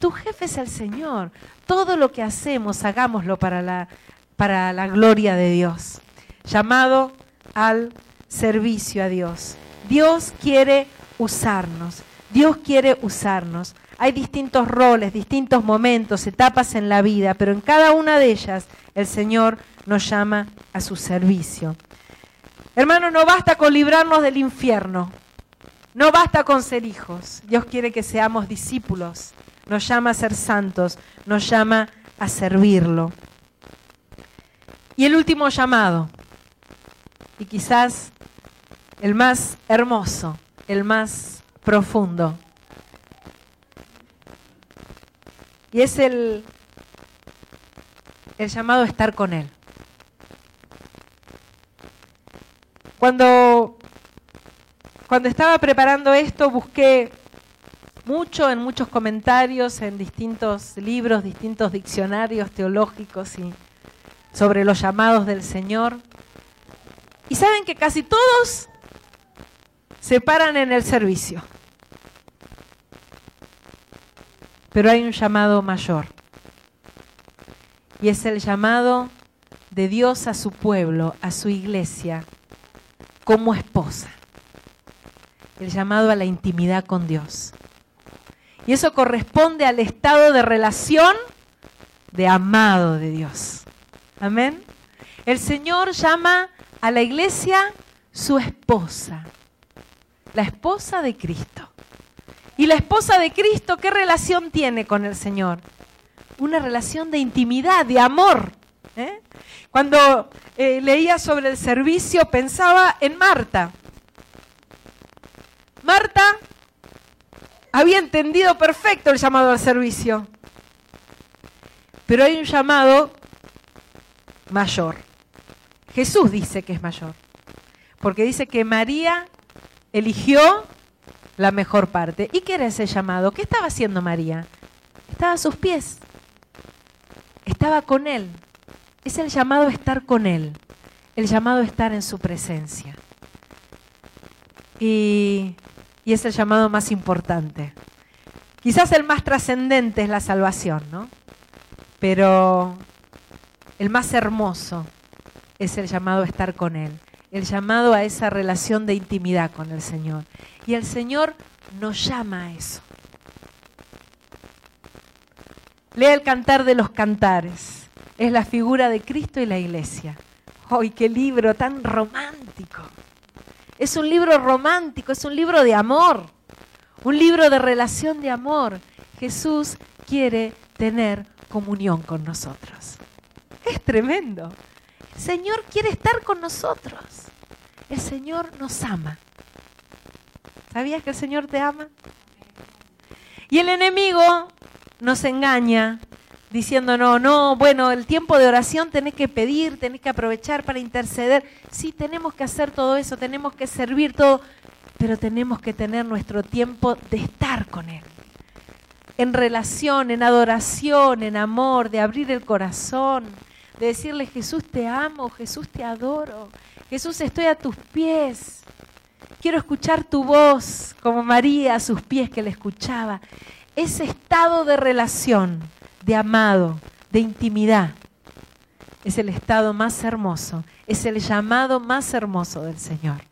Tu jefe es el Señor. Todo lo que hacemos, hagámoslo para la, para la gloria de Dios. Llamado al servicio a Dios. Dios quiere usarnos. Dios quiere usarnos. Hay distintos roles, distintos momentos, etapas en la vida, pero en cada una de ellas el Señor nos llama a su servicio. Hermano, no basta con librarnos del infierno. No basta con ser hijos. Dios quiere que seamos discípulos. Nos llama a ser santos. Nos llama a servirlo. Y el último llamado, y quizás el más hermoso, el más profundo, y es el, el llamado a estar con Él. Cuando, cuando estaba preparando esto, busqué mucho en muchos comentarios, en distintos libros, distintos diccionarios teológicos y sobre los llamados del Señor. Y saben que casi todos se paran en el servicio. Pero hay un llamado mayor. Y es el llamado de Dios a su pueblo, a su iglesia, como esposa. El llamado a la intimidad con Dios. Y eso corresponde al estado de relación de amado de Dios. Amén. El Señor llama a la iglesia su esposa, la esposa de Cristo. ¿Y la esposa de Cristo qué relación tiene con el Señor? Una relación de intimidad, de amor. ¿eh? Cuando eh, leía sobre el servicio pensaba en Marta. Marta había entendido perfecto el llamado al servicio, pero hay un llamado mayor. Jesús dice que es mayor, porque dice que María eligió la mejor parte. ¿Y qué era ese llamado? ¿Qué estaba haciendo María? Estaba a sus pies, estaba con Él, es el llamado a estar con Él, el llamado a estar en su presencia. Y, y es el llamado más importante. Quizás el más trascendente es la salvación, ¿no? Pero el más hermoso es el llamado a estar con Él, el llamado a esa relación de intimidad con el Señor. Y el Señor nos llama a eso. Lea el cantar de los cantares es la figura de Cristo y la iglesia. ¡Ay, qué libro tan romántico! Es un libro romántico, es un libro de amor, un libro de relación de amor. Jesús quiere tener comunión con nosotros. Es tremendo. El Señor quiere estar con nosotros. El Señor nos ama. ¿Sabías que el Señor te ama? Y el enemigo nos engaña diciendo, no, no, bueno, el tiempo de oración tenés que pedir, tenés que aprovechar para interceder. Sí, tenemos que hacer todo eso, tenemos que servir todo, pero tenemos que tener nuestro tiempo de estar con Él. En relación, en adoración, en amor, de abrir el corazón, de decirle, Jesús te amo, Jesús te adoro, Jesús estoy a tus pies. Quiero escuchar tu voz, como María a sus pies que le escuchaba. Ese estado de relación de amado, de intimidad. es el estado más hermoso, es el llamado más hermoso del Señor,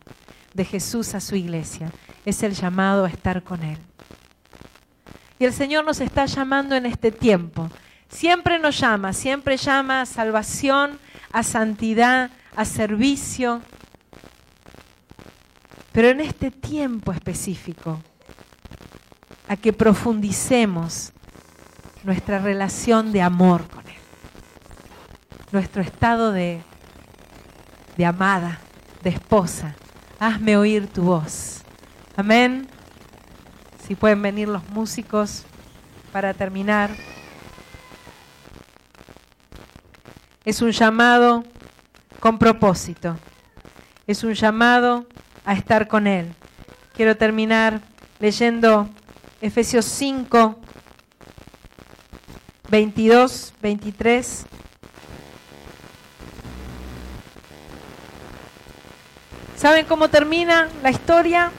de Jesús a su iglesia, es el llamado a estar con Él. Y el Señor nos está llamando en este tiempo. Siempre nos llama, siempre llama a salvación, a santidad, a servicio. Pero en este tiempo específico, a que profundicemos nuestra relación de amor con Él, nuestro estado de, de amada, de esposa. Hazme oír tu voz. Amén. Si pueden venir los músicos para terminar. Es un llamado con propósito. Es un llamado a estar con Él. Quiero terminar leyendo Efesios 5, 22, 23. ¿Saben cómo termina la historia?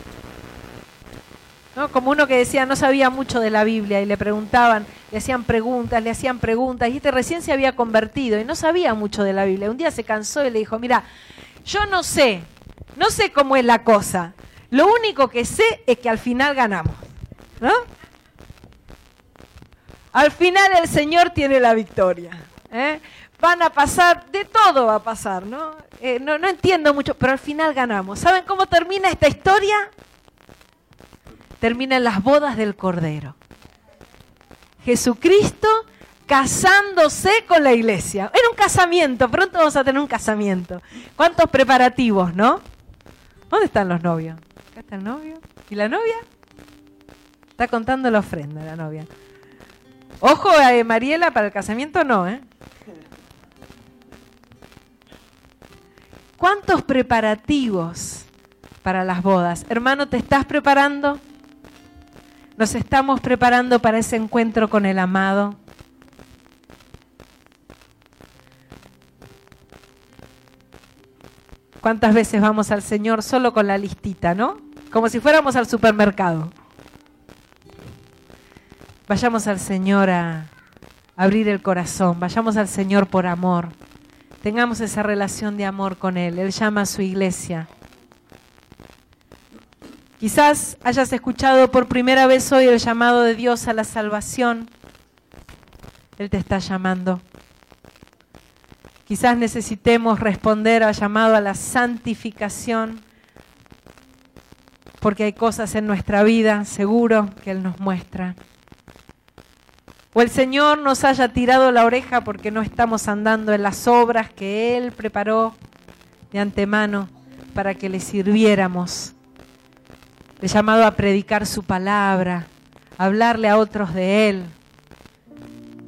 Como uno que decía no sabía mucho de la Biblia y le preguntaban, le hacían preguntas, le hacían preguntas, y este recién se había convertido y no sabía mucho de la Biblia. Un día se cansó y le dijo, mira, yo no sé, no sé cómo es la cosa. Lo único que sé es que al final ganamos. ¿No? Al final el Señor tiene la victoria. ¿eh? Van a pasar, de todo va a pasar, ¿no? Eh, ¿no? No entiendo mucho, pero al final ganamos. ¿Saben cómo termina esta historia? Termina en las bodas del Cordero. Jesucristo casándose con la iglesia. Era un casamiento, pronto vamos a tener un casamiento. ¿Cuántos preparativos, no? ¿Dónde están los novios? Acá está el novio. ¿Y la novia? Está contando la ofrenda la novia. Ojo, eh, Mariela, para el casamiento no, ¿eh? ¿Cuántos preparativos para las bodas? Hermano, ¿te estás preparando? ¿Nos estamos preparando para ese encuentro con el amado? ¿Cuántas veces vamos al Señor solo con la listita, no? Como si fuéramos al supermercado. Vayamos al Señor a abrir el corazón, vayamos al Señor por amor. Tengamos esa relación de amor con Él. Él llama a su iglesia. Quizás hayas escuchado por primera vez hoy el llamado de Dios a la salvación. Él te está llamando. Quizás necesitemos responder al llamado a la santificación, porque hay cosas en nuestra vida, seguro, que Él nos muestra. O el Señor nos haya tirado la oreja porque no estamos andando en las obras que Él preparó de antemano para que le sirviéramos. El llamado a predicar su palabra, a hablarle a otros de Él.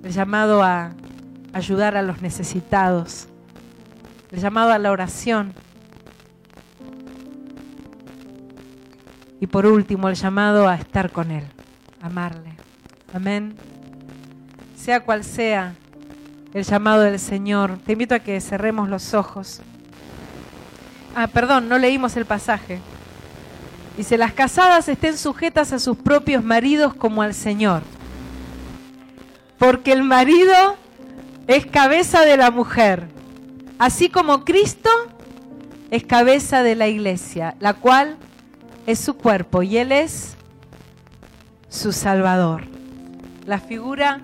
El llamado a ayudar a los necesitados, el llamado a la oración. Y por último, el llamado a estar con Él, amarle. Amén. Sea cual sea el llamado del Señor, te invito a que cerremos los ojos. Ah, perdón, no leímos el pasaje. Dice, las casadas estén sujetas a sus propios maridos como al Señor. Porque el marido es cabeza de la mujer, así como Cristo es cabeza de la iglesia, la cual es su cuerpo y Él es su Salvador. La figura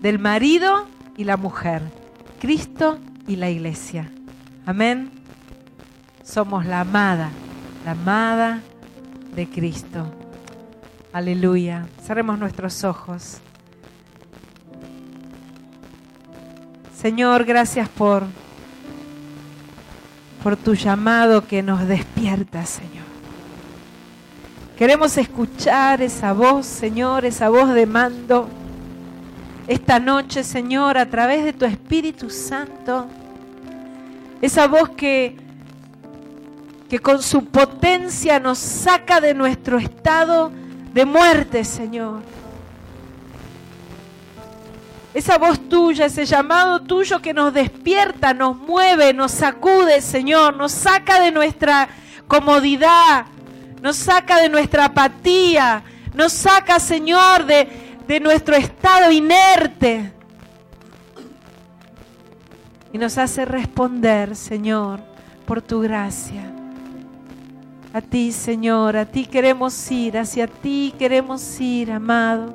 del marido y la mujer, Cristo y la iglesia. Amén. Somos la amada, la amada de Cristo. Aleluya. Cerremos nuestros ojos. Señor, gracias por, por tu llamado que nos despierta, Señor. Queremos escuchar esa voz, Señor, esa voz de mando. Esta noche, Señor, a través de tu Espíritu Santo, esa voz que, que con su potencia nos saca de nuestro estado de muerte, Señor esa voz tuya, ese llamado tuyo que nos despierta, nos mueve, nos sacude, Señor, nos saca de nuestra comodidad, nos saca de nuestra apatía, nos saca, Señor, de, de nuestro estado inerte. y nos hace responder, Señor, por tu gracia. A ti, Señor, a ti queremos ir, hacia ti queremos ir, amado.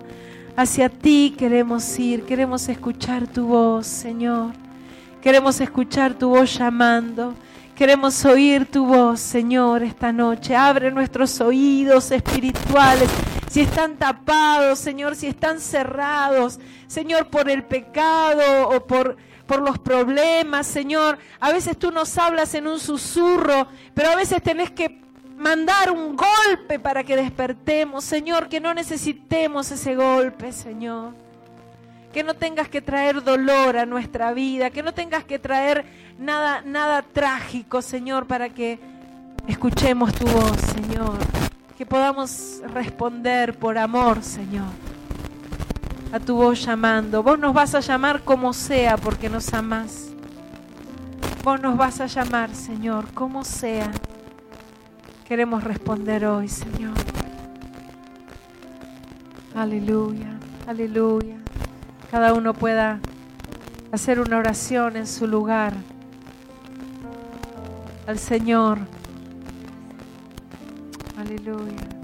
Hacia ti queremos ir, queremos escuchar tu voz, Señor. Queremos escuchar tu voz llamando. Queremos oír tu voz, Señor, esta noche. Abre nuestros oídos espirituales. Si están tapados, Señor, si están cerrados, Señor, por el pecado o por, por los problemas, Señor. A veces tú nos hablas en un susurro, pero a veces tenés que mandar un golpe para que despertemos, Señor, que no necesitemos ese golpe, Señor. Que no tengas que traer dolor a nuestra vida, que no tengas que traer nada, nada trágico, Señor, para que escuchemos tu voz, Señor. Que podamos responder por amor, Señor, a tu voz llamando. Vos nos vas a llamar como sea porque nos amás. Vos nos vas a llamar, Señor, como sea. Queremos responder hoy, Señor. Aleluya, aleluya. Cada uno pueda hacer una oración en su lugar al Señor. Aleluya.